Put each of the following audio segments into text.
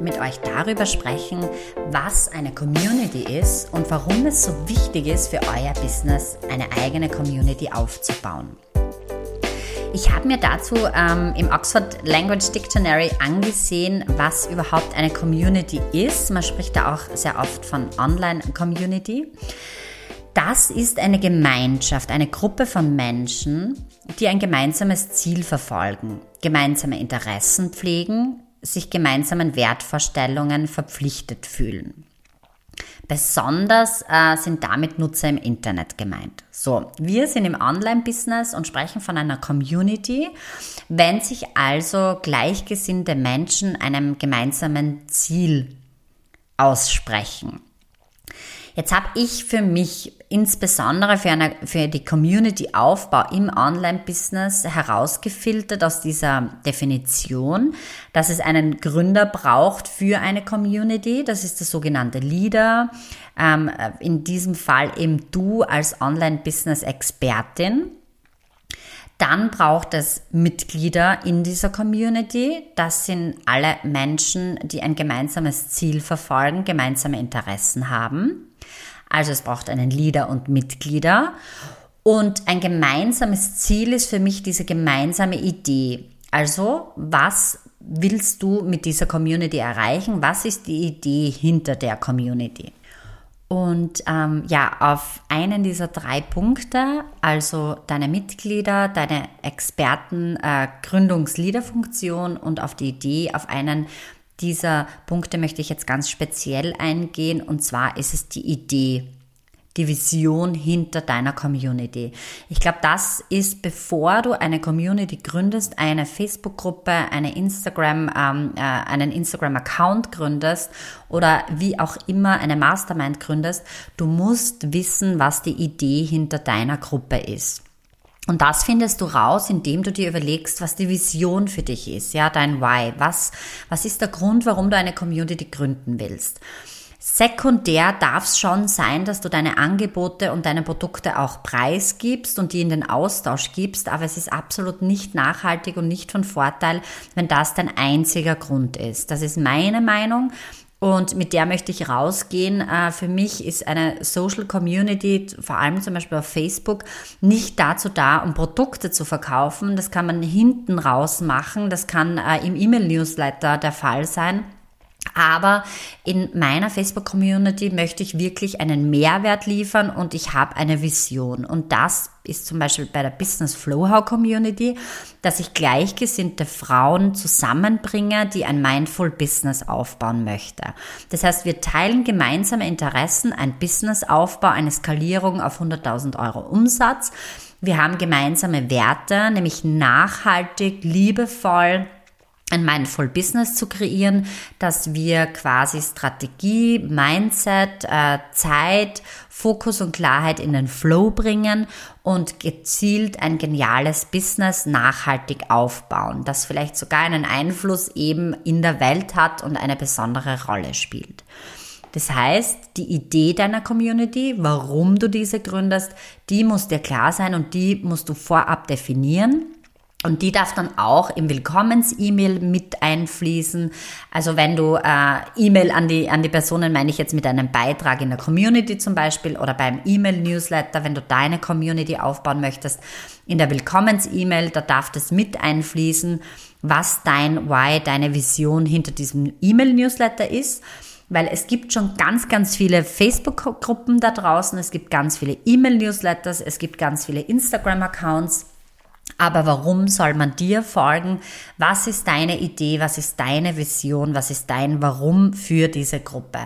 mit euch darüber sprechen, was eine Community ist und warum es so wichtig ist, für euer Business eine eigene Community aufzubauen. Ich habe mir dazu ähm, im Oxford Language Dictionary angesehen, was überhaupt eine Community ist. Man spricht da auch sehr oft von Online-Community. Das ist eine Gemeinschaft, eine Gruppe von Menschen, die ein gemeinsames Ziel verfolgen, gemeinsame Interessen pflegen, sich gemeinsamen Wertvorstellungen verpflichtet fühlen. Besonders äh, sind damit Nutzer im Internet gemeint. So, wir sind im Online-Business und sprechen von einer Community, wenn sich also gleichgesinnte Menschen einem gemeinsamen Ziel aussprechen. Jetzt habe ich für mich insbesondere für, eine, für die Community-Aufbau im Online-Business herausgefiltert aus dieser Definition, dass es einen Gründer braucht für eine Community. Das ist der sogenannte Leader. Ähm, in diesem Fall eben du als Online-Business-Expertin. Dann braucht es Mitglieder in dieser Community. Das sind alle Menschen, die ein gemeinsames Ziel verfolgen, gemeinsame Interessen haben. Also es braucht einen Leader und Mitglieder. Und ein gemeinsames Ziel ist für mich diese gemeinsame Idee. Also was willst du mit dieser Community erreichen? Was ist die Idee hinter der Community? Und ähm, ja, auf einen dieser drei Punkte, also deine Mitglieder, deine Experten, äh, Gründungsleaderfunktion und auf die Idee, auf einen dieser Punkte möchte ich jetzt ganz speziell eingehen. Und zwar ist es die Idee, die Vision hinter deiner Community. Ich glaube, das ist, bevor du eine Community gründest, eine Facebook-Gruppe, eine Instagram, ähm, äh, einen Instagram-Account gründest oder wie auch immer eine Mastermind gründest, du musst wissen, was die Idee hinter deiner Gruppe ist. Und das findest du raus, indem du dir überlegst, was die Vision für dich ist, ja, dein Why. Was, was ist der Grund, warum du eine Community gründen willst? Sekundär darf es schon sein, dass du deine Angebote und deine Produkte auch preisgibst und die in den Austausch gibst, aber es ist absolut nicht nachhaltig und nicht von Vorteil, wenn das dein einziger Grund ist. Das ist meine Meinung. Und mit der möchte ich rausgehen. Äh, für mich ist eine Social Community, vor allem zum Beispiel auf Facebook, nicht dazu da, um Produkte zu verkaufen. Das kann man hinten raus machen. Das kann äh, im E-Mail-Newsletter der Fall sein. Aber in meiner Facebook-Community möchte ich wirklich einen Mehrwert liefern und ich habe eine Vision. Und das ist zum Beispiel bei der Business Flowhow Community, dass ich gleichgesinnte Frauen zusammenbringe, die ein Mindful Business aufbauen möchte. Das heißt, wir teilen gemeinsame Interessen, ein Businessaufbau, eine Skalierung auf 100.000 Euro Umsatz. Wir haben gemeinsame Werte, nämlich nachhaltig, liebevoll, ein Mindful Business zu kreieren, dass wir quasi Strategie, Mindset, äh, Zeit, Fokus und Klarheit in den Flow bringen und gezielt ein geniales Business nachhaltig aufbauen, das vielleicht sogar einen Einfluss eben in der Welt hat und eine besondere Rolle spielt. Das heißt, die Idee deiner Community, warum du diese gründest, die muss dir klar sein und die musst du vorab definieren und die darf dann auch im Willkommens-E-Mail mit einfließen. Also wenn du äh, E-Mail an die, an die Personen, meine ich jetzt mit einem Beitrag in der Community zum Beispiel oder beim E-Mail-Newsletter, wenn du deine Community aufbauen möchtest, in der Willkommens-E-Mail, da darf das mit einfließen, was dein Why, deine Vision hinter diesem E-Mail-Newsletter ist. Weil es gibt schon ganz, ganz viele Facebook-Gruppen da draußen, es gibt ganz viele E-Mail-Newsletters, es gibt ganz viele Instagram-Accounts. Aber warum soll man dir folgen? Was ist deine Idee? Was ist deine Vision? Was ist dein Warum für diese Gruppe?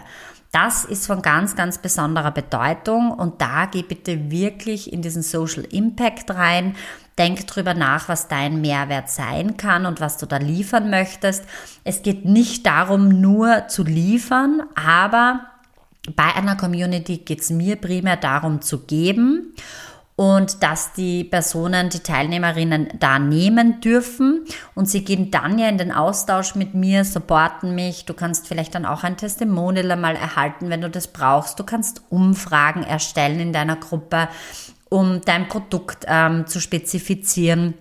Das ist von ganz, ganz besonderer Bedeutung und da geh bitte wirklich in diesen Social Impact rein. Denk drüber nach, was dein Mehrwert sein kann und was du da liefern möchtest. Es geht nicht darum, nur zu liefern, aber bei einer Community geht es mir primär darum zu geben und dass die Personen, die Teilnehmerinnen da nehmen dürfen und sie gehen dann ja in den Austausch mit mir, supporten mich. Du kannst vielleicht dann auch ein Testimonial einmal erhalten, wenn du das brauchst. Du kannst Umfragen erstellen in deiner Gruppe, um dein Produkt ähm, zu spezifizieren.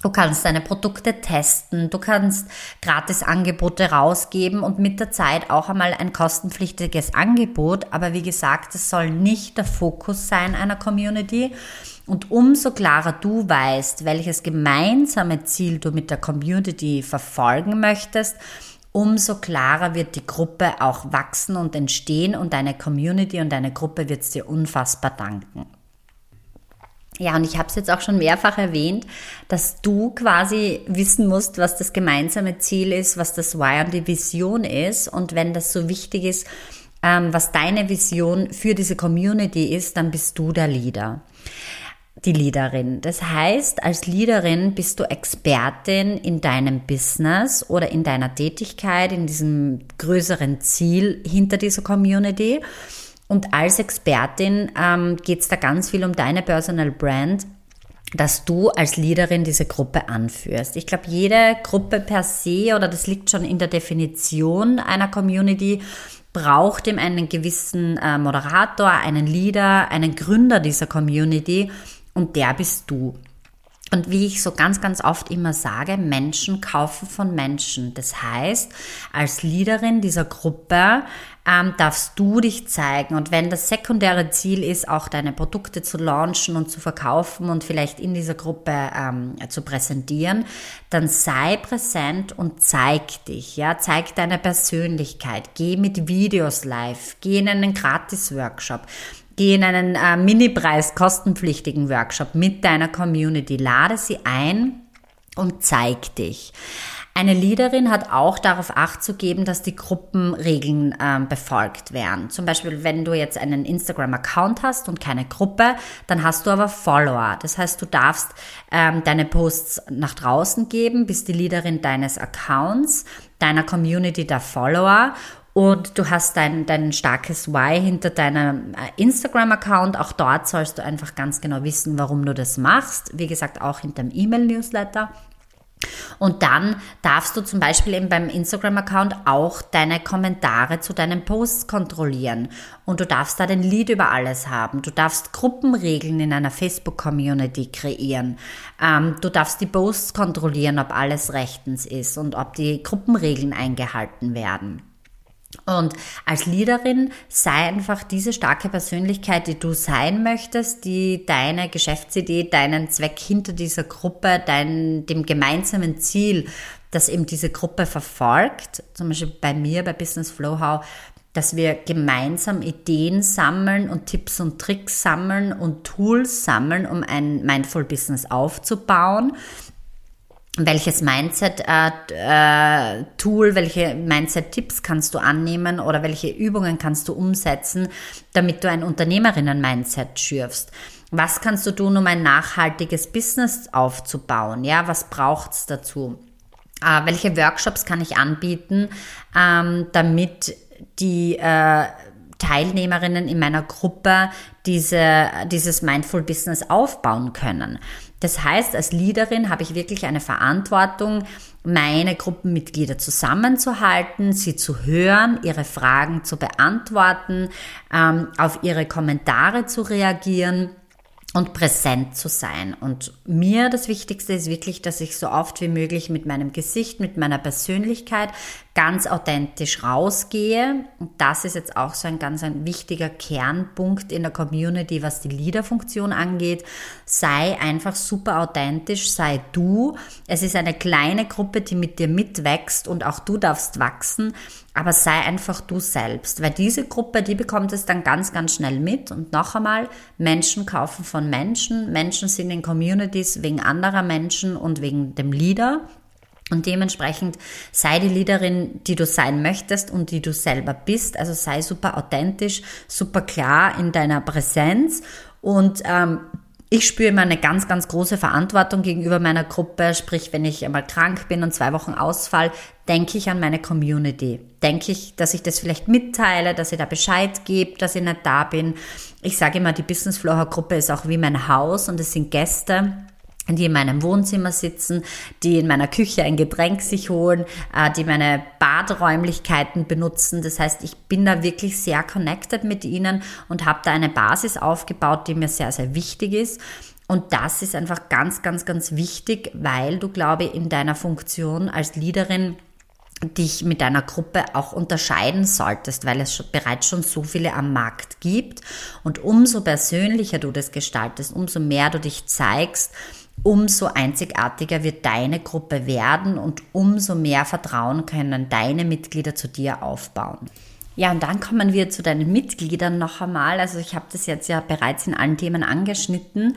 Du kannst deine Produkte testen, du kannst gratis Angebote rausgeben und mit der Zeit auch einmal ein kostenpflichtiges Angebot. Aber wie gesagt, es soll nicht der Fokus sein einer Community. Und umso klarer du weißt, welches gemeinsame Ziel du mit der Community verfolgen möchtest, umso klarer wird die Gruppe auch wachsen und entstehen und deine Community und deine Gruppe wird es dir unfassbar danken. Ja, und ich habe es jetzt auch schon mehrfach erwähnt, dass du quasi wissen musst, was das gemeinsame Ziel ist, was das Why und die Vision ist. Und wenn das so wichtig ist, ähm, was deine Vision für diese Community ist, dann bist du der Leader die Leaderin. Das heißt, als Leaderin bist du Expertin in deinem Business oder in deiner Tätigkeit, in diesem größeren Ziel hinter dieser Community. Und als Expertin ähm, geht es da ganz viel um deine Personal Brand, dass du als Leaderin diese Gruppe anführst. Ich glaube, jede Gruppe per se oder das liegt schon in der Definition einer Community, braucht eben einen gewissen äh, Moderator, einen Leader, einen Gründer dieser Community und der bist du. Und wie ich so ganz, ganz oft immer sage, Menschen kaufen von Menschen. Das heißt, als Leaderin dieser Gruppe ähm, darfst du dich zeigen. Und wenn das sekundäre Ziel ist, auch deine Produkte zu launchen und zu verkaufen und vielleicht in dieser Gruppe ähm, zu präsentieren, dann sei präsent und zeig dich. Ja, zeig deine Persönlichkeit. Geh mit Videos live. Geh in einen Gratis-Workshop. Geh in einen äh, Mini-Preis kostenpflichtigen Workshop mit deiner Community. Lade sie ein und zeig dich. Eine Leaderin hat auch darauf Acht zu geben, dass die Gruppenregeln ähm, befolgt werden. Zum Beispiel, wenn du jetzt einen Instagram-Account hast und keine Gruppe, dann hast du aber Follower. Das heißt, du darfst ähm, deine Posts nach draußen geben, bist die Leaderin deines Accounts, deiner Community der Follower und du hast dein, dein starkes Why hinter deinem äh, Instagram-Account. Auch dort sollst du einfach ganz genau wissen, warum du das machst. Wie gesagt, auch hinter dem E-Mail-Newsletter. Und dann darfst du zum Beispiel eben beim Instagram-Account auch deine Kommentare zu deinen Posts kontrollieren. Und du darfst da den Lead über alles haben. Du darfst Gruppenregeln in einer Facebook-Community kreieren. Ähm, du darfst die Posts kontrollieren, ob alles rechtens ist und ob die Gruppenregeln eingehalten werden. Und als Leaderin sei einfach diese starke Persönlichkeit, die du sein möchtest, die deine Geschäftsidee, deinen Zweck hinter dieser Gruppe, dein, dem gemeinsamen Ziel, das eben diese Gruppe verfolgt, zum Beispiel bei mir, bei Business Flow How, dass wir gemeinsam Ideen sammeln und Tipps und Tricks sammeln und Tools sammeln, um ein Mindful Business aufzubauen welches Mindset-Tool, äh, welche Mindset-Tipps kannst du annehmen oder welche Übungen kannst du umsetzen, damit du ein Unternehmerinnen-Mindset schürfst. Was kannst du tun, um ein nachhaltiges Business aufzubauen? Ja, was braucht's dazu? Äh, welche Workshops kann ich anbieten, ähm, damit die äh, Teilnehmerinnen in meiner Gruppe diese, dieses Mindful Business aufbauen können? Das heißt, als Leaderin habe ich wirklich eine Verantwortung, meine Gruppenmitglieder zusammenzuhalten, sie zu hören, ihre Fragen zu beantworten, ähm, auf ihre Kommentare zu reagieren und präsent zu sein. Und mir das Wichtigste ist wirklich, dass ich so oft wie möglich mit meinem Gesicht, mit meiner Persönlichkeit ganz authentisch rausgehe. Und das ist jetzt auch so ein ganz ein wichtiger Kernpunkt in der Community, was die Leader-Funktion angeht. Sei einfach super authentisch, sei du. Es ist eine kleine Gruppe, die mit dir mitwächst und auch du darfst wachsen aber sei einfach du selbst, weil diese Gruppe, die bekommt es dann ganz, ganz schnell mit. Und noch einmal, Menschen kaufen von Menschen, Menschen sind in Communities wegen anderer Menschen und wegen dem Leader. Und dementsprechend sei die Leaderin, die du sein möchtest und die du selber bist. Also sei super authentisch, super klar in deiner Präsenz und ähm, ich spüre immer eine ganz, ganz große Verantwortung gegenüber meiner Gruppe. Sprich, wenn ich einmal krank bin und zwei Wochen ausfall, denke ich an meine Community. Denke ich, dass ich das vielleicht mitteile, dass ich da Bescheid gebe, dass ich nicht da bin. Ich sage immer, die Business Flower Gruppe ist auch wie mein Haus und es sind Gäste die in meinem Wohnzimmer sitzen, die in meiner Küche ein Getränk sich holen, äh, die meine Badräumlichkeiten benutzen. Das heißt, ich bin da wirklich sehr connected mit ihnen und habe da eine Basis aufgebaut, die mir sehr, sehr wichtig ist. Und das ist einfach ganz, ganz, ganz wichtig, weil du, glaube ich, in deiner Funktion als Leaderin dich mit deiner Gruppe auch unterscheiden solltest, weil es bereits schon so viele am Markt gibt. Und umso persönlicher du das gestaltest, umso mehr du dich zeigst, umso einzigartiger wird deine Gruppe werden und umso mehr Vertrauen können deine Mitglieder zu dir aufbauen. Ja, und dann kommen wir zu deinen Mitgliedern noch einmal. Also ich habe das jetzt ja bereits in allen Themen angeschnitten,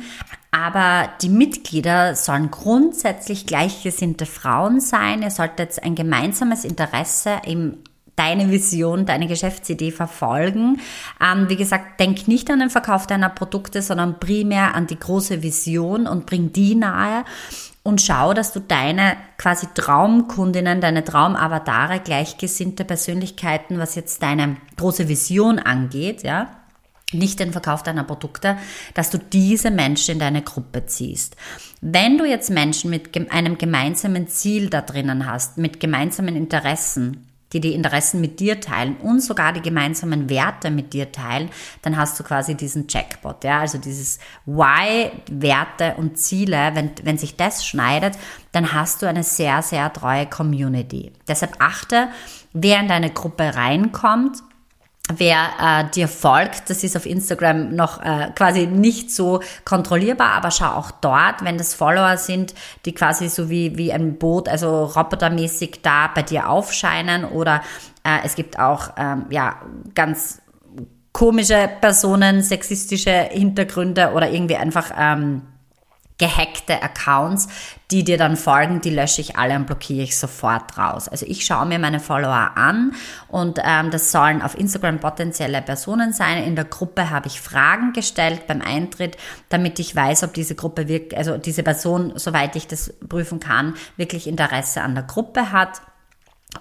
aber die Mitglieder sollen grundsätzlich gleichgesinnte Frauen sein. Ihr solltet ein gemeinsames Interesse im deine Vision, deine Geschäftsidee verfolgen. Ähm, wie gesagt, denk nicht an den Verkauf deiner Produkte, sondern primär an die große Vision und bring die nahe und schau, dass du deine quasi Traumkundinnen, deine Traumavatare, gleichgesinnte Persönlichkeiten, was jetzt deine große Vision angeht, ja, nicht den Verkauf deiner Produkte, dass du diese Menschen in deine Gruppe ziehst. Wenn du jetzt Menschen mit einem gemeinsamen Ziel da drinnen hast, mit gemeinsamen Interessen, die die Interessen mit dir teilen und sogar die gemeinsamen Werte mit dir teilen, dann hast du quasi diesen Jackpot, ja, also dieses Why, Werte und Ziele, wenn, wenn sich das schneidet, dann hast du eine sehr, sehr treue Community. Deshalb achte, wer in deine Gruppe reinkommt, Wer äh, dir folgt, das ist auf Instagram noch äh, quasi nicht so kontrollierbar, aber schau auch dort, wenn das Follower sind, die quasi so wie, wie ein Boot, also robotermäßig da bei dir aufscheinen oder äh, es gibt auch ähm, ja ganz komische Personen, sexistische Hintergründe oder irgendwie einfach ähm, gehackte Accounts, die dir dann folgen, die lösche ich alle und blockiere ich sofort raus. Also ich schaue mir meine Follower an und ähm, das sollen auf Instagram potenzielle Personen sein. In der Gruppe habe ich Fragen gestellt beim Eintritt, damit ich weiß, ob diese Gruppe wirklich, also diese Person, soweit ich das prüfen kann, wirklich Interesse an der Gruppe hat.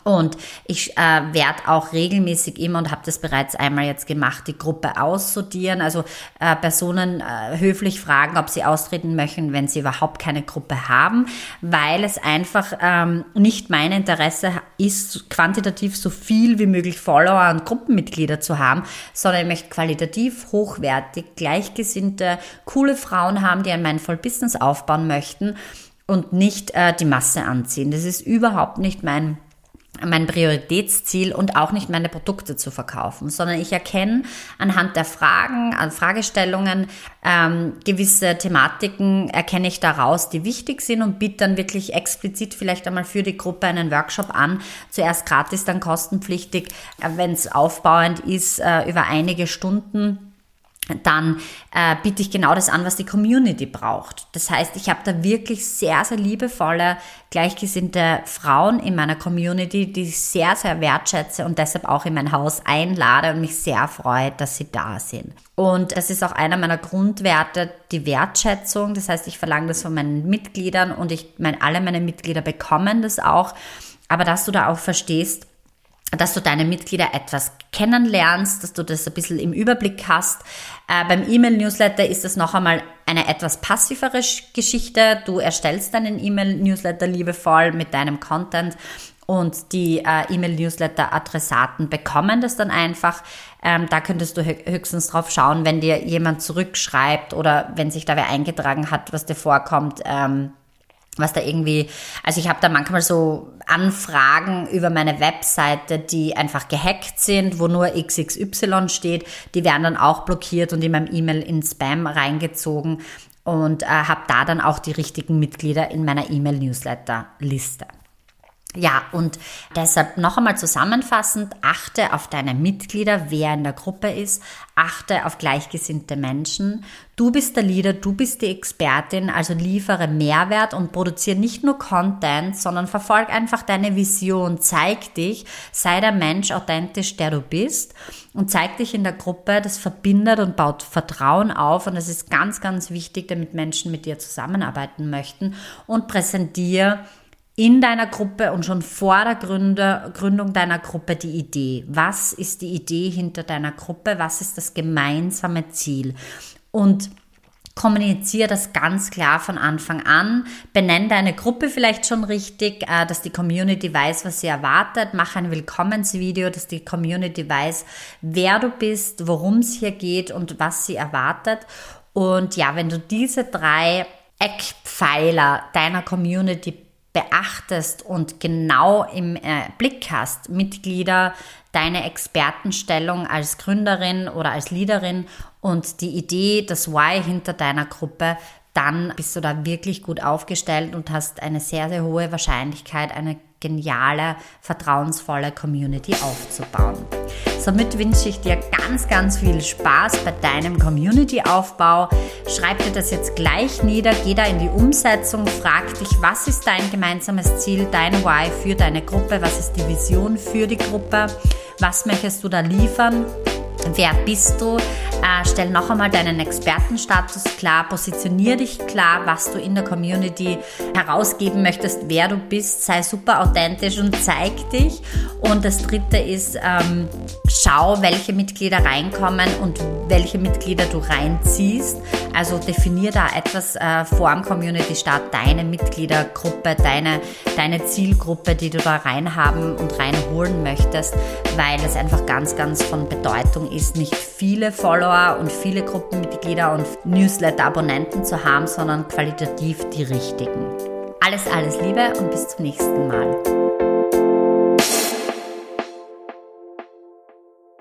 Und ich äh, werde auch regelmäßig immer und habe das bereits einmal jetzt gemacht, die Gruppe aussortieren, also äh, Personen äh, höflich fragen, ob sie austreten möchten, wenn sie überhaupt keine Gruppe haben, weil es einfach ähm, nicht mein Interesse ist, quantitativ so viel wie möglich Follower und Gruppenmitglieder zu haben, sondern ich möchte qualitativ hochwertig, gleichgesinnte, coole Frauen haben, die ein Mindful Business aufbauen möchten und nicht äh, die Masse anziehen. Das ist überhaupt nicht mein mein Prioritätsziel und auch nicht meine Produkte zu verkaufen, sondern ich erkenne anhand der Fragen, an Fragestellungen, ähm, gewisse Thematiken erkenne ich daraus, die wichtig sind und biete dann wirklich explizit vielleicht einmal für die Gruppe einen Workshop an. Zuerst gratis, dann kostenpflichtig, äh, wenn es aufbauend ist, äh, über einige Stunden dann äh, biete ich genau das an, was die Community braucht. Das heißt, ich habe da wirklich sehr, sehr liebevolle, gleichgesinnte Frauen in meiner Community, die ich sehr, sehr wertschätze und deshalb auch in mein Haus einlade und mich sehr freue, dass sie da sind. Und es ist auch einer meiner Grundwerte, die Wertschätzung. Das heißt, ich verlange das von meinen Mitgliedern und ich meine, alle meine Mitglieder bekommen das auch. Aber dass du da auch verstehst, dass du deine Mitglieder etwas kennenlernst, dass du das ein bisschen im Überblick hast. Äh, beim E-Mail-Newsletter ist das noch einmal eine etwas passivere Geschichte. Du erstellst deinen E-Mail-Newsletter liebevoll mit deinem Content und die äh, E-Mail-Newsletter-Adressaten bekommen das dann einfach. Ähm, da könntest du höchstens drauf schauen, wenn dir jemand zurückschreibt oder wenn sich da wer eingetragen hat, was dir vorkommt. Ähm, was da irgendwie, also ich habe da manchmal so Anfragen über meine Webseite, die einfach gehackt sind, wo nur XXY steht, die werden dann auch blockiert und in meinem E-Mail in Spam reingezogen und äh, habe da dann auch die richtigen Mitglieder in meiner E-Mail-Newsletter-Liste. Ja, und deshalb noch einmal zusammenfassend, achte auf deine Mitglieder, wer in der Gruppe ist, achte auf gleichgesinnte Menschen. Du bist der Leader, du bist die Expertin, also liefere Mehrwert und produziere nicht nur Content, sondern verfolg einfach deine Vision, zeig dich, sei der Mensch authentisch, der du bist und zeig dich in der Gruppe, das verbindet und baut Vertrauen auf und das ist ganz, ganz wichtig, damit Menschen mit dir zusammenarbeiten möchten und präsentiere in deiner Gruppe und schon vor der Gründung deiner Gruppe die Idee. Was ist die Idee hinter deiner Gruppe? Was ist das gemeinsame Ziel? Und kommuniziere das ganz klar von Anfang an. Benenne deine Gruppe vielleicht schon richtig, äh, dass die Community weiß, was sie erwartet. Mach ein Willkommensvideo, dass die Community weiß, wer du bist, worum es hier geht und was sie erwartet. Und ja, wenn du diese drei Eckpfeiler deiner Community beachtest und genau im äh, Blick hast, Mitglieder, deine Expertenstellung als Gründerin oder als Leaderin und die Idee, das Why hinter deiner Gruppe, dann bist du da wirklich gut aufgestellt und hast eine sehr, sehr hohe Wahrscheinlichkeit, eine geniale, vertrauensvolle Community aufzubauen. Somit wünsche ich dir ganz, ganz viel Spaß bei deinem Community-Aufbau. Schreib dir das jetzt gleich nieder, geh da in die Umsetzung, frag dich, was ist dein gemeinsames Ziel, dein Why für deine Gruppe, was ist die Vision für die Gruppe, was möchtest du da liefern Wer bist du? Äh, stell noch einmal deinen Expertenstatus klar, positionier dich klar, was du in der Community herausgeben möchtest, wer du bist, sei super authentisch und zeig dich. Und das dritte ist, ähm, schau, welche Mitglieder reinkommen und welche Mitglieder du reinziehst. Also definier da etwas äh, vor dem Community Start, deine Mitgliedergruppe, deine, deine Zielgruppe, die du da reinhaben und reinholen möchtest, weil es einfach ganz, ganz von Bedeutung ist, nicht viele Follower und viele Gruppenmitglieder und Newsletter-Abonnenten zu haben, sondern qualitativ die richtigen. Alles, alles Liebe und bis zum nächsten Mal.